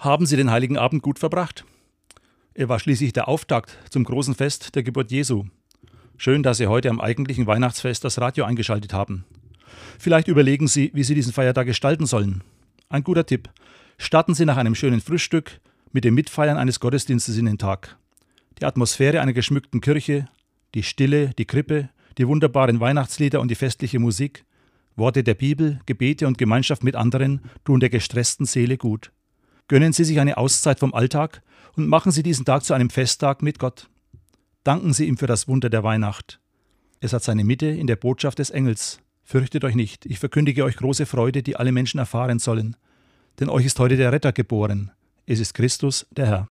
Haben Sie den heiligen Abend gut verbracht? Er war schließlich der Auftakt zum großen Fest der Geburt Jesu. Schön, dass Sie heute am eigentlichen Weihnachtsfest das Radio eingeschaltet haben. Vielleicht überlegen Sie, wie Sie diesen Feiertag gestalten sollen. Ein guter Tipp. Starten Sie nach einem schönen Frühstück mit dem Mitfeiern eines Gottesdienstes in den Tag. Die Atmosphäre einer geschmückten Kirche, die Stille, die Krippe, die wunderbaren Weihnachtslieder und die festliche Musik, Worte der Bibel, Gebete und Gemeinschaft mit anderen tun der gestressten Seele gut. Gönnen Sie sich eine Auszeit vom Alltag und machen Sie diesen Tag zu einem Festtag mit Gott. Danken Sie ihm für das Wunder der Weihnacht. Es hat seine Mitte in der Botschaft des Engels. Fürchtet euch nicht, ich verkündige euch große Freude, die alle Menschen erfahren sollen. Denn euch ist heute der Retter geboren. Es ist Christus, der Herr.